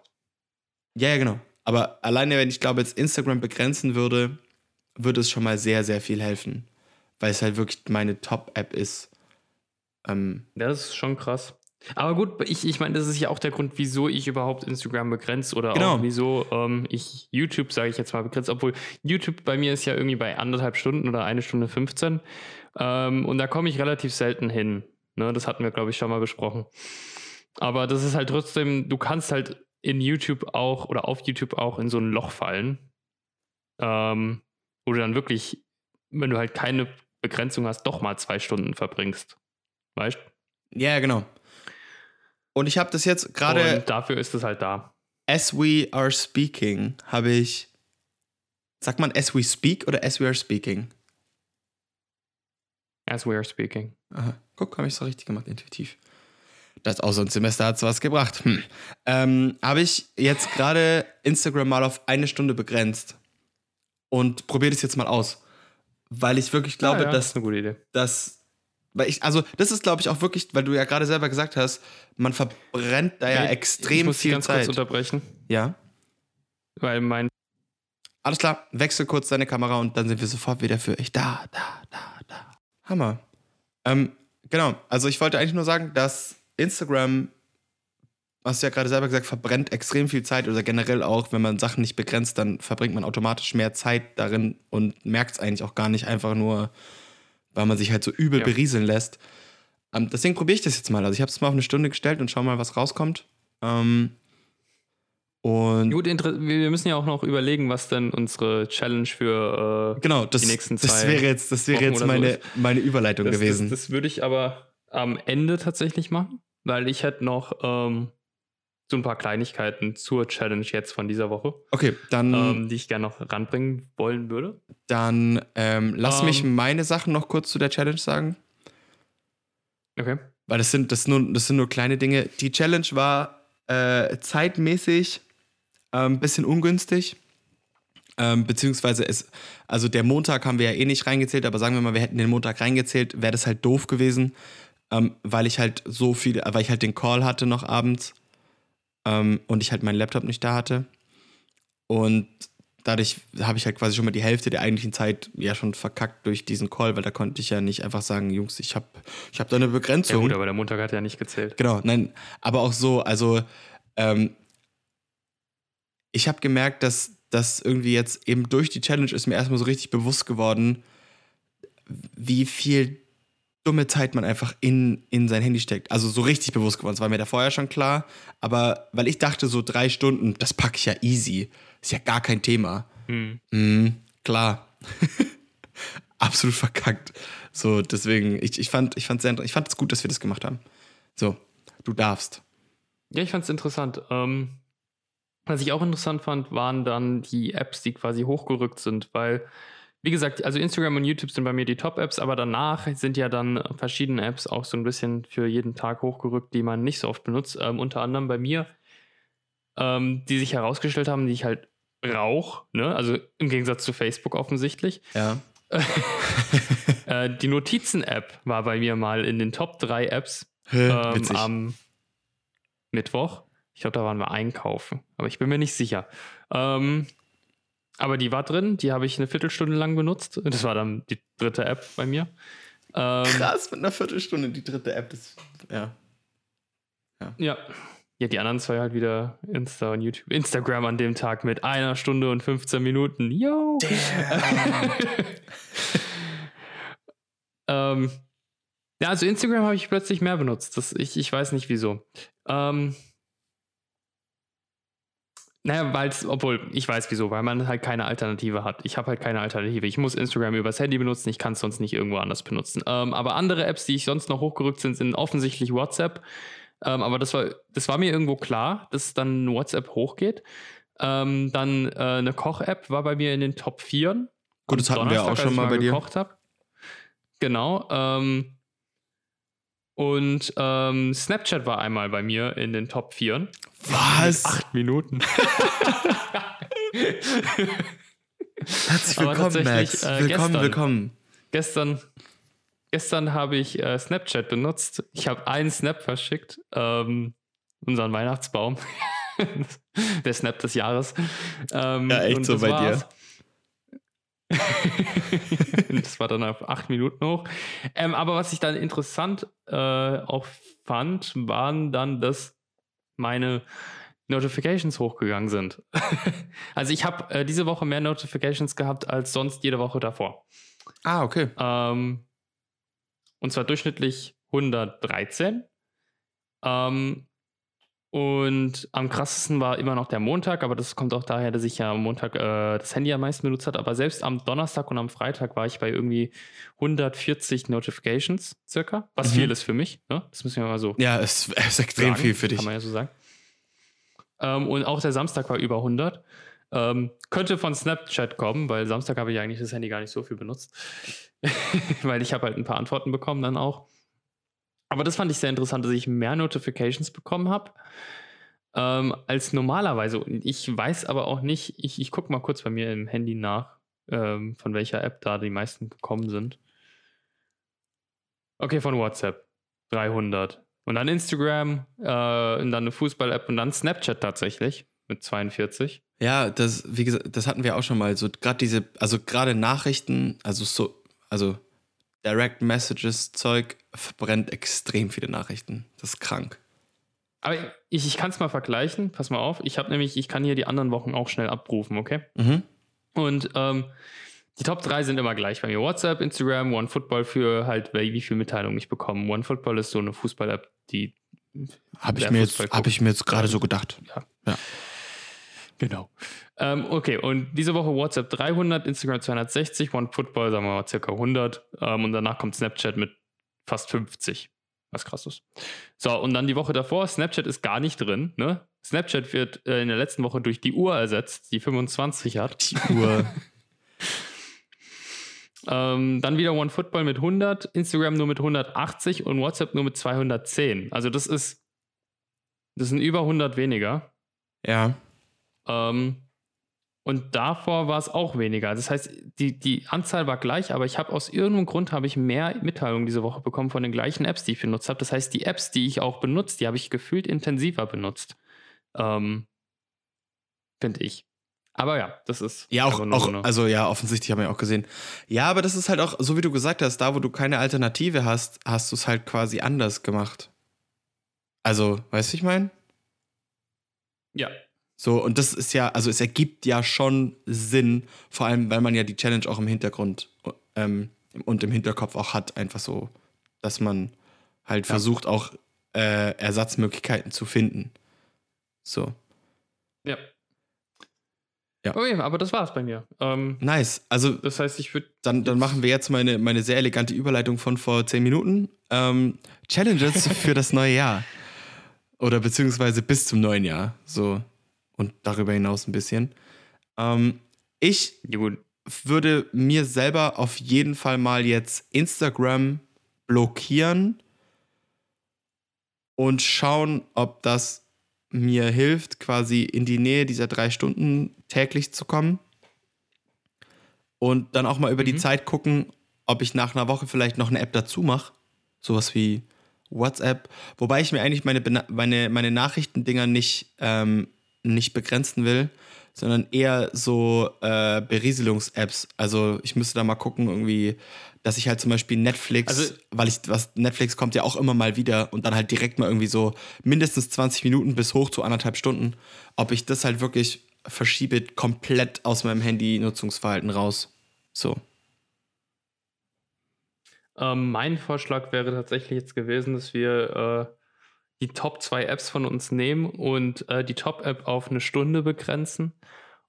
Ja, ja, genau. Aber alleine, wenn ich glaube, jetzt Instagram begrenzen würde, würde es schon mal sehr, sehr viel helfen. Weil es halt wirklich meine Top-App ist. Ähm, Das ist schon krass. Aber gut, ich, ich meine, das ist ja auch der Grund, wieso ich überhaupt Instagram begrenze oder Genau. auch wieso ähm, ich YouTube, sage ich jetzt mal, begrenze. Obwohl YouTube bei mir ist ja irgendwie bei anderthalb Stunden oder eine Stunde 15. Ähm, und da komme ich relativ selten hin. Ne, das hatten wir, glaube ich, schon mal besprochen. Aber das ist halt trotzdem, du kannst halt in YouTube auch oder auf YouTube auch in so ein Loch fallen. Ähm, wo du dann wirklich, wenn du halt keine Begrenzung hast, doch mal zwei Stunden verbringst. Weißt ja, genau. Und ich habe das jetzt gerade, Und dafür ist es halt da. as we are speaking, habe ich. Sagt man as we speak oder as we are speaking? As we are speaking. Aha. Guck, habe ich es richtig gemacht, intuitiv. Das auch so ein Semester hat was gebracht. Hm. Ähm, habe ich jetzt gerade Instagram mal auf eine Stunde begrenzt und probiere das jetzt mal aus. Weil ich wirklich glaube, ja, ja, dass ist eine gute Idee. das. Weil ich, also, das ist, glaube ich, auch wirklich, weil du ja gerade selber gesagt hast, man verbrennt da ja ich extrem muss dich viel ganz Zeit. kurz unterbrechen, Ja. weil mein Alles klar, wechsel kurz deine Kamera und dann sind wir sofort wieder für ich da, da, da, da. Hammer. Ähm, genau, also ich wollte eigentlich nur sagen, dass Instagram, hast du ja gerade selber gesagt, verbrennt extrem viel Zeit oder generell auch, wenn man Sachen nicht begrenzt, dann verbringt man automatisch mehr Zeit darin und merkt es eigentlich auch gar nicht, einfach nur, weil man sich halt so übel Ja. berieseln lässt. Ähm, deswegen probiere ich das jetzt mal. Also ich habe es mal auf eine Stunde gestellt und schau mal, was rauskommt. Ähm, und Gut, wir müssen ja auch noch überlegen, was denn unsere Challenge für äh, Genau, das, die nächsten das zwei wäre jetzt, das wäre Wochen jetzt so meine, ist. meine Überleitung das, gewesen. Das, das würde ich aber am Ende tatsächlich machen, weil ich hätte noch ähm, so ein paar Kleinigkeiten zur Challenge jetzt von dieser Woche, okay, dann, ähm, die ich gerne noch ranbringen wollen würde. dann ähm, lass mich ähm, meine Sachen noch kurz zu der Challenge sagen. Okay. Weil das sind, das, nur, das sind nur kleine Dinge. Die Challenge war äh, zeitmäßig ein ähm, bisschen ungünstig. Ähm, beziehungsweise es, also der Montag haben wir ja eh nicht reingezählt, aber sagen wir mal, wir hätten den Montag reingezählt, wäre das halt doof gewesen, ähm, weil ich halt so viel, weil ich halt den Call hatte noch abends ähm, und ich halt meinen Laptop nicht da hatte. Und dadurch habe ich halt quasi schon mal die Hälfte der eigentlichen Zeit ja schon verkackt durch diesen Call, weil da konnte ich ja nicht einfach sagen, Jungs, ich habe ich hab da eine Ja Begrenzung. gut, aber der Montag hat ja nicht gezählt. Genau, nein, aber auch so, also ähm, ich habe gemerkt, dass das irgendwie jetzt eben durch die Challenge ist mir erstmal so richtig bewusst geworden, wie viel dumme Zeit man einfach in, in sein Handy steckt. Also so richtig bewusst geworden. Das war mir da vorher schon klar, aber weil ich dachte, so drei Stunden, das packe ich ja easy. Ist ja gar kein Thema. Hm. Mhm, klar. Absolut verkackt. So, deswegen, ich, ich fand ich fand sehr, ich fand es gut, dass wir das gemacht haben. So, du darfst. Ja, ich fand es interessant. Ähm, was ich auch interessant fand, waren dann die Apps, die quasi hochgerückt sind, weil, wie gesagt, also Instagram und YouTube sind bei mir die Top-Apps, aber danach sind ja dann verschiedene Apps auch so ein bisschen für jeden Tag hochgerückt, die man nicht so oft benutzt. Ähm, unter anderem bei mir, ähm, die sich herausgestellt haben, die ich halt Rauch, ne? Also im Gegensatz zu Facebook offensichtlich. Ja. Äh, die Notizen-App war bei mir mal in den Top 3 Apps ähm, am Mittwoch. Ich glaube, da waren wir einkaufen, aber ich bin mir nicht sicher. Ähm, aber die war drin, die habe ich eine Viertelstunde lang benutzt. Das war dann die dritte App bei mir. Ähm, Krass, mit einer Viertelstunde die dritte App. Das, ja. Ja. Ja, die anderen zwei halt wieder Insta und YouTube. Instagram an dem Tag mit einer Stunde und 15 Minuten. Yo! ähm, ja, also Instagram habe ich plötzlich mehr benutzt. Das, ich, ich weiß nicht wieso. Ähm, naja, weil es, obwohl, ich weiß wieso, weil man halt keine Alternative hat. Ich habe halt keine Alternative. Ich muss Instagram übers Handy benutzen, ich kann es sonst nicht irgendwo anders benutzen. Ähm, aber andere Apps, die ich sonst noch hochgerückt sind, sind offensichtlich WhatsApp. Ähm, aber das war, das war mir irgendwo klar, dass dann WhatsApp hochgeht. Ähm, dann äh, eine Koch-App war bei mir in den Top 4. Gut, das hatten wir auch schon ich mal bei dir. hab. Genau. Ähm, und ähm, Snapchat war einmal bei mir in den Top 4. Was? Acht Minuten. Herzlich willkommen, Max. äh, willkommen, gestern. willkommen. gestern, gestern habe ich äh, Snapchat benutzt. Ich habe einen Snap verschickt, ähm, unseren Weihnachtsbaum. Der Snap des Jahres. Ähm, Ja, echt und so bei dir. das war dann auf acht Minuten hoch. Ähm, aber was ich dann interessant äh, auch fand, waren dann, dass meine Notifications hochgegangen sind. also ich habe äh, diese Woche mehr Notifications gehabt als sonst jede Woche davor. Ah, okay. Ähm, und zwar durchschnittlich 113. Ähm, und am krassesten war immer noch der Montag, aber das kommt auch daher, dass ich ja am Montag äh, das Handy am meisten benutzt habe. Aber selbst am Donnerstag und am Freitag war ich bei irgendwie 140 Notifications circa, was Mhm. viel ist für mich. Ne? Das müssen wir mal so Ja, es ist extrem sagen, viel für dich. Kann man ja so sagen. Ähm, und auch der Samstag war über 100. Ähm, könnte von Snapchat kommen, weil Samstag habe ich eigentlich das Handy gar nicht so viel benutzt. weil ich habe halt ein paar Antworten bekommen dann auch. Aber das fand ich sehr interessant, dass ich mehr Notifications bekommen habe ähm, als normalerweise. Ich weiß aber auch nicht, ich, ich gucke mal kurz bei mir im Handy nach, ähm, von welcher App da die meisten gekommen sind. Okay, von WhatsApp. 300. Und dann Instagram, äh, und dann eine Fußball-App und dann Snapchat tatsächlich mit 42. Ja, das, wie gesagt, das hatten wir auch schon mal. So gerade diese, also gerade Nachrichten, also so, also Direct Messages Zeug verbrennt extrem viele Nachrichten. Das ist krank. Aber ich, ich kann es mal vergleichen. Pass mal auf. Ich habe nämlich, ich kann hier die anderen Wochen auch schnell abrufen, okay? Mhm. Und ähm, die Top 3 sind immer gleich bei mir. WhatsApp, Instagram, OneFootball für halt, wie viel Mitteilungen ich bekomme. OneFootball ist so eine Fußball-App, die Habe ich, mir jetzt- hab ich mir jetzt gerade so gedacht. Genau. Ähm, okay, und diese Woche WhatsApp 300, Instagram 260, OneFootball, sagen wir mal, circa 100. Ähm, und danach kommt Snapchat mit fast 50. Was krass ist. So, und dann die Woche davor, Snapchat ist gar nicht drin. Ne? Snapchat wird äh, in der letzten Woche durch die Uhr ersetzt, die 25 hat. Die Uhr. Ähm, dann wieder OneFootball mit 100, Instagram nur mit 180 und WhatsApp nur mit 210. Also das ist, das sind über 100 weniger. ja. Ähm, und davor war es auch weniger. Das heißt, die, die Anzahl war gleich, aber ich habe aus irgendeinem Grund habe ich mehr Mitteilungen diese Woche bekommen von den gleichen Apps, die ich benutzt habe. Das heißt, die Apps, die ich auch benutzt, die habe ich gefühlt intensiver benutzt. Ähm, Finde ich. Aber ja, das ist Ja, auch, auch so also ja, offensichtlich haben wir ja auch gesehen. Ja, aber das ist halt auch, so wie du gesagt hast, da wo du keine Alternative hast, hast du es halt quasi anders gemacht. Also, weißt du, ich meine? ja, So, und das ist ja, also es ergibt ja schon Sinn, vor allem, weil man ja die Challenge auch im Hintergrund ähm, und im Hinterkopf auch hat, einfach so, dass man halt Ja. versucht, auch äh, Ersatzmöglichkeiten zu finden. So. ja. Ja. Okay, aber das war's bei mir. Ähm, Nice. Also, das heißt, ich würde dann, dann machen wir jetzt meine, meine sehr elegante Überleitung von vor zehn Minuten. Ähm, Challenges für das neue Jahr. Oder beziehungsweise bis zum neuen Jahr. So. Und darüber hinaus ein bisschen. Ähm, ich gut. würde mir selber auf jeden Fall mal jetzt Instagram blockieren und schauen, ob das mir hilft, quasi in die Nähe dieser drei Stunden täglich zu kommen. Und dann auch mal über mhm. die Zeit gucken, ob ich nach einer Woche vielleicht noch eine App dazu mache. Sowas wie WhatsApp. Wobei ich mir eigentlich meine, meine, meine Nachrichtendinger nicht, ähm, nicht begrenzen will, sondern eher so äh, Berieselungs-Apps. Also ich müsste da mal gucken, irgendwie, dass ich halt zum Beispiel Netflix, also, weil ich, was Netflix kommt ja auch immer mal wieder und dann halt direkt mal irgendwie so mindestens 20 Minuten bis hoch zu anderthalb Stunden, ob ich das halt wirklich verschiebe komplett aus meinem Handy-Nutzungsverhalten raus. So. Ähm, mein Vorschlag wäre tatsächlich jetzt gewesen, dass wir äh, die Top zwei Apps von uns nehmen und äh, die Top-App auf eine Stunde begrenzen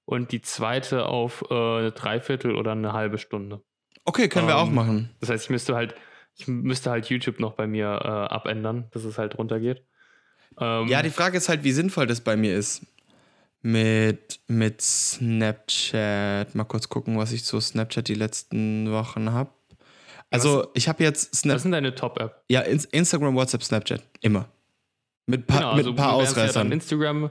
und die zweite auf äh, eine Dreiviertel oder eine halbe Stunde. Okay, können ähm, wir auch ähm, machen. Das heißt, ich müsste halt, ich müsste halt YouTube noch bei mir äh, abändern, dass es halt runtergeht. Ähm, ja, die Frage ist halt, wie sinnvoll das bei mir ist. Mit, mit Snapchat. Mal kurz gucken, was ich zu Snapchat die letzten Wochen habe. Also, was, ich habe jetzt Snapchat. Was sind deine Top-App? Ja, Instagram, WhatsApp, Snapchat. Immer. Mit, pa genau, mit also ein paar Ausreißern. Ja Instagram.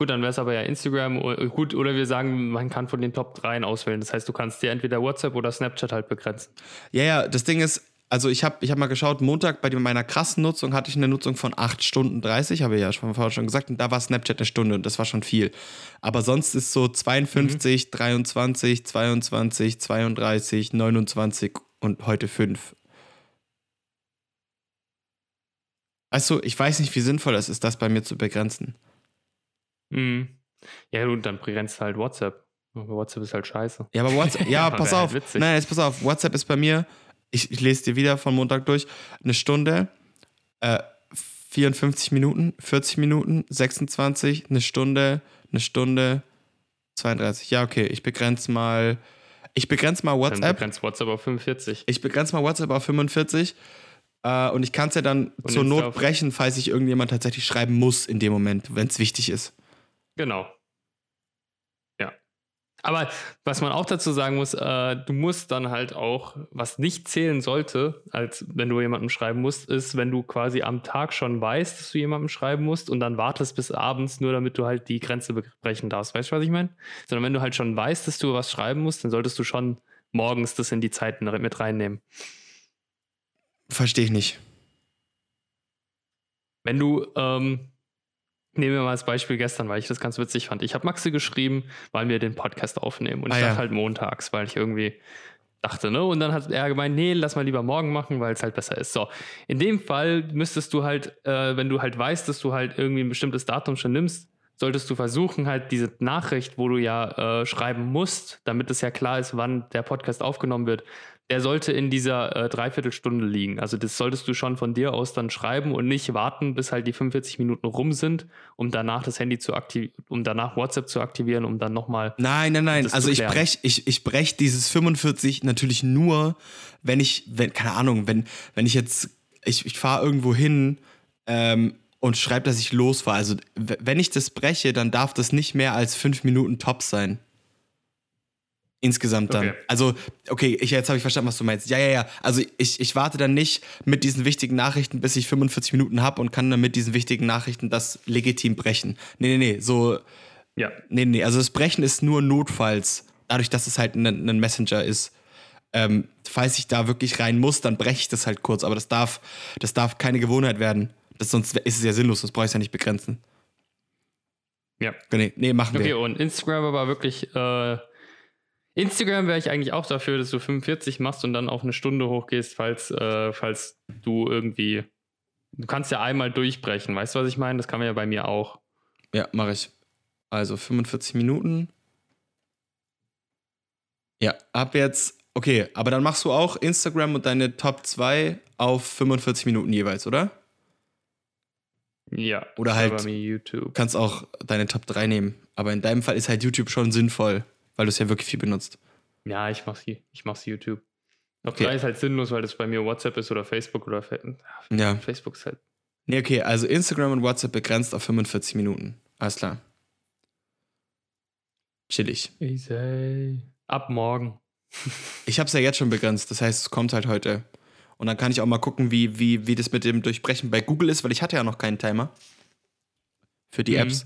Gut, dann wäre es aber ja Instagram. Gut, oder wir sagen, man kann von den Top 3 auswählen. Das heißt, du kannst dir entweder WhatsApp oder Snapchat halt begrenzen. Ja, ja, das Ding ist, also ich habe ich hab mal geschaut, Montag bei meiner krassen Nutzung hatte ich eine Nutzung von 8 Stunden 30, habe ich ja schon vorher schon gesagt, und da war Snapchat eine Stunde und das war schon viel. Aber sonst ist so 52, mhm. 23, 22, 32, 29 und heute 5. Also, ich weiß nicht, wie sinnvoll es ist, das bei mir zu begrenzen. Mhm. Ja, und dann begrenzt halt WhatsApp. WhatsApp ist halt scheiße. Ja, aber WhatsApp, ja, pass auf. Halt Nein, jetzt pass auf. WhatsApp ist bei mir, ich, ich lese dir wieder von Montag durch, eine Stunde, äh, 54 Minuten, 40 Minuten, 26, eine Stunde, eine Stunde, 32. Ja, okay, ich begrenze mal, ich begrenze mal WhatsApp. Dann begrenzt WhatsApp auf 45. Ich begrenze mal WhatsApp auf 45 äh, und ich kann es ja dann und zur Not brechen, falls ich irgendjemand tatsächlich schreiben muss in dem Moment, wenn es wichtig ist. Genau. Ja. Aber was man auch dazu sagen muss, äh, du musst dann halt auch, was nicht zählen sollte, als wenn du jemandem schreiben musst, ist, wenn du quasi am Tag schon weißt, dass du jemandem schreiben musst und dann wartest bis abends, nur damit du halt die Grenze brechen darfst. Weißt du, was ich meine? Sondern wenn du halt schon weißt, dass du was schreiben musst, dann solltest du schon morgens das in die Zeiten mit reinnehmen. Verstehe ich nicht. Wenn du, ähm, nehmen wir mal als Beispiel gestern, weil ich das ganz witzig fand. Ich habe Maxi geschrieben, weil wir den Podcast aufnehmen. Und ich ah, dachte ja. halt montags, weil ich irgendwie dachte, ne? Und dann hat er gemeint, nee, lass mal lieber morgen machen, weil es halt besser ist. So, in dem Fall müsstest du halt, äh, wenn du halt weißt, dass du halt irgendwie ein bestimmtes Datum schon nimmst, solltest du versuchen, halt diese Nachricht, wo du ja äh, schreiben musst, damit es ja klar ist, wann der Podcast aufgenommen wird, der sollte in dieser äh, Dreiviertelstunde liegen. Also das solltest du schon von dir aus dann schreiben und nicht warten, bis halt die 45 Minuten rum sind, um danach das Handy zu aktivieren, um danach WhatsApp zu aktivieren, um dann nochmal. Nein, nein, nein. Also ich brech, ich, ich brech dieses 45 natürlich nur, wenn ich, wenn, keine Ahnung, wenn, wenn ich jetzt, ich, ich fahre irgendwo hin, ähm, und schreibe, dass ich los war. Also, wenn ich das breche, dann darf das nicht mehr als fünf Minuten top sein. Insgesamt dann. Okay. Also, okay, ich, jetzt habe ich verstanden, was du meinst. Ja, ja, ja. Also ich, ich warte dann nicht mit diesen wichtigen Nachrichten, bis ich 45 Minuten habe und kann dann mit diesen wichtigen Nachrichten das legitim brechen. Nee, nee, nee. So. Ja. Nee, nee. Also das Brechen ist nur notfalls, dadurch, dass es halt ein, ein Messenger ist. Ähm, falls ich da wirklich rein muss, dann breche ich das halt kurz. Aber das darf, das darf keine Gewohnheit werden. Das, sonst ist es ja sinnlos, das brauche ich ja nicht begrenzen. Ja. Nee, nee machen okay, wir. Okay, und Instagram war wirklich. Äh Instagram wäre ich eigentlich auch dafür, dass du 45 machst und dann auf eine Stunde hochgehst, falls, äh, falls du irgendwie. Du kannst ja einmal durchbrechen, weißt du, was ich meine? Das kann man ja bei mir auch. Ja, mache ich. Also 45 Minuten. Ja, ab jetzt. Okay, aber dann machst du auch Instagram und deine Top 2 auf 45 Minuten jeweils, oder? Ja. Oder halt. YouTube. Kannst auch deine Top 3 nehmen. Aber in deinem Fall ist halt YouTube schon sinnvoll weil du es ja wirklich viel benutzt. Ja, ich mach's, ich mach's YouTube. Top okay. 3 ist halt sinnlos, weil das bei mir WhatsApp ist oder Facebook oder ja. Facebook ist halt. Nee, okay, also Instagram und WhatsApp begrenzt auf 45 Minuten. Alles klar. Chillig. Easy. Ab morgen. ich hab's ja jetzt schon begrenzt, das heißt, es kommt halt heute. Und dann kann ich auch mal gucken, wie, wie, wie das mit dem Durchbrechen bei Google ist, weil ich hatte ja noch keinen Timer für die Mhm. Apps.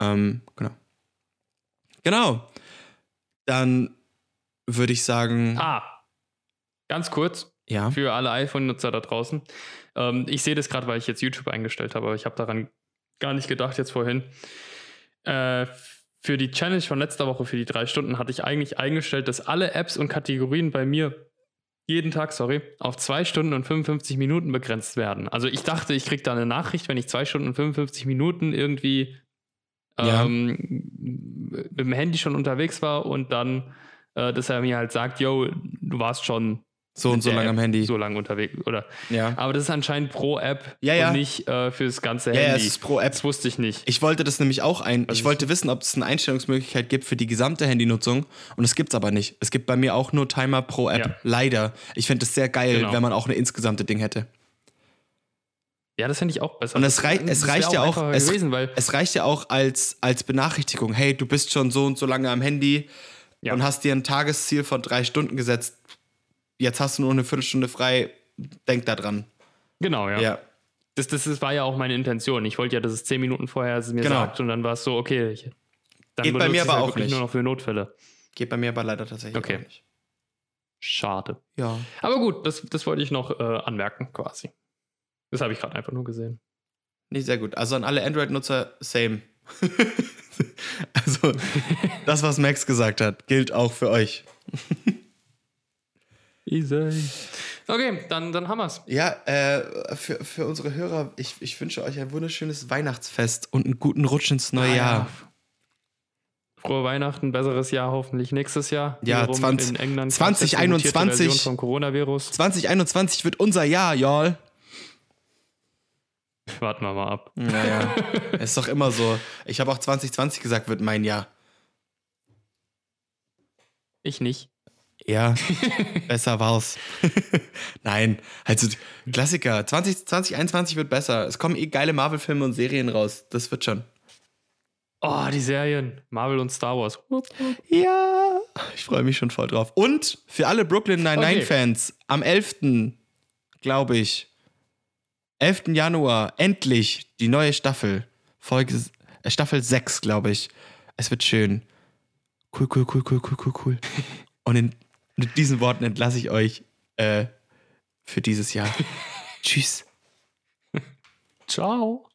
Ähm, genau. Genau. Dann würde ich sagen, Ah, ganz kurz ja. für alle iPhone-Nutzer da draußen. Ähm, ich sehe das gerade, weil ich jetzt YouTube eingestellt habe, aber ich habe daran gar nicht gedacht jetzt vorhin. Äh, für die Challenge von letzter Woche, für die drei Stunden, hatte ich eigentlich eingestellt, dass alle Apps und Kategorien bei mir jeden Tag, sorry, auf zwei Stunden und 55 Minuten begrenzt werden. Also ich dachte, ich kriege da eine Nachricht, wenn ich zwei Stunden und 55 Minuten irgendwie Ja. ähm, mit dem Handy schon unterwegs war und dann, äh, dass er mir halt sagt, yo, du warst schon So und so lange am Handy. so lange unterwegs, oder? Ja. Aber das ist anscheinend pro App Ja, ja. und nicht äh, fürs ganze Ja, ja, Handy. es ist pro App. Das wusste ich nicht. Ich wollte das nämlich auch ein. Also ich ich- wollte wissen, ob es eine Einstellungsmöglichkeit gibt für die gesamte Handynutzung. Und es gibt es aber nicht. Es gibt bei mir auch nur Timer pro App. Ja. Leider. Ich fände es sehr geil, Genau. wenn man auch eine insgesamte Ding hätte. Ja, das fände ich auch besser. Und es reicht- Das es reicht ja auch- es- gewesen, Es reicht ja auch als, als Benachrichtigung. Hey, du bist schon so und so lange am Handy Ja. und hast dir ein Tagesziel von drei Stunden gesetzt. Jetzt hast du nur eine Viertelstunde frei. Denk da dran. genau, ja. Ja. Das, das, das war ja auch meine Intention. Ich wollte ja, dass es zehn Minuten vorher es mir Genau. sagt und dann war es so, okay, ich, dann Geht bei mir aber halt auch nicht. nur noch für Notfälle. Geht bei mir aber leider tatsächlich Okay. auch nicht. Schade. Ja. Aber gut, das, das wollte ich noch äh, anmerken, quasi. Das habe ich gerade einfach nur gesehen. Nee, sehr gut. Also an alle Android-Nutzer, same. also, das, was Max gesagt hat, gilt auch für euch. Easy. Okay, dann, dann haben wir's. Ja, äh, für, für unsere Hörer, ich, ich wünsche euch ein wunderschönes Weihnachtsfest und einen guten Rutsch ins neue Ah, Jahr. ja. Frohe Weihnachten, besseres Jahr hoffentlich nächstes Jahr. Ja, Wiederum 20 in England 2021 mutierte Version vom Coronavirus. 2021 wird unser Jahr, y'all. Warten wir mal ab. Naja, ist doch immer so. Ich habe auch 2020 gesagt, wird mein Jahr. Ich nicht. Ja, besser war's. Nein, also Klassiker. 20, 2021 wird besser. Es kommen eh geile Marvel-Filme und Serien raus. Das wird schon. Oh, die Serien. Marvel und Star Wars. Ja, ich freue mich schon voll drauf. Und für alle Brooklyn Okay. Nine-Nine-Fans, am 11., glaube ich, 11. Januar, endlich die neue Staffel. Folge, äh, Staffel 6, glaube ich. Es wird schön. Cool, cool, cool, cool, cool, cool, cool. Und in, mit diesen Worten entlasse ich euch äh, für dieses Jahr. Tschüss. Ciao.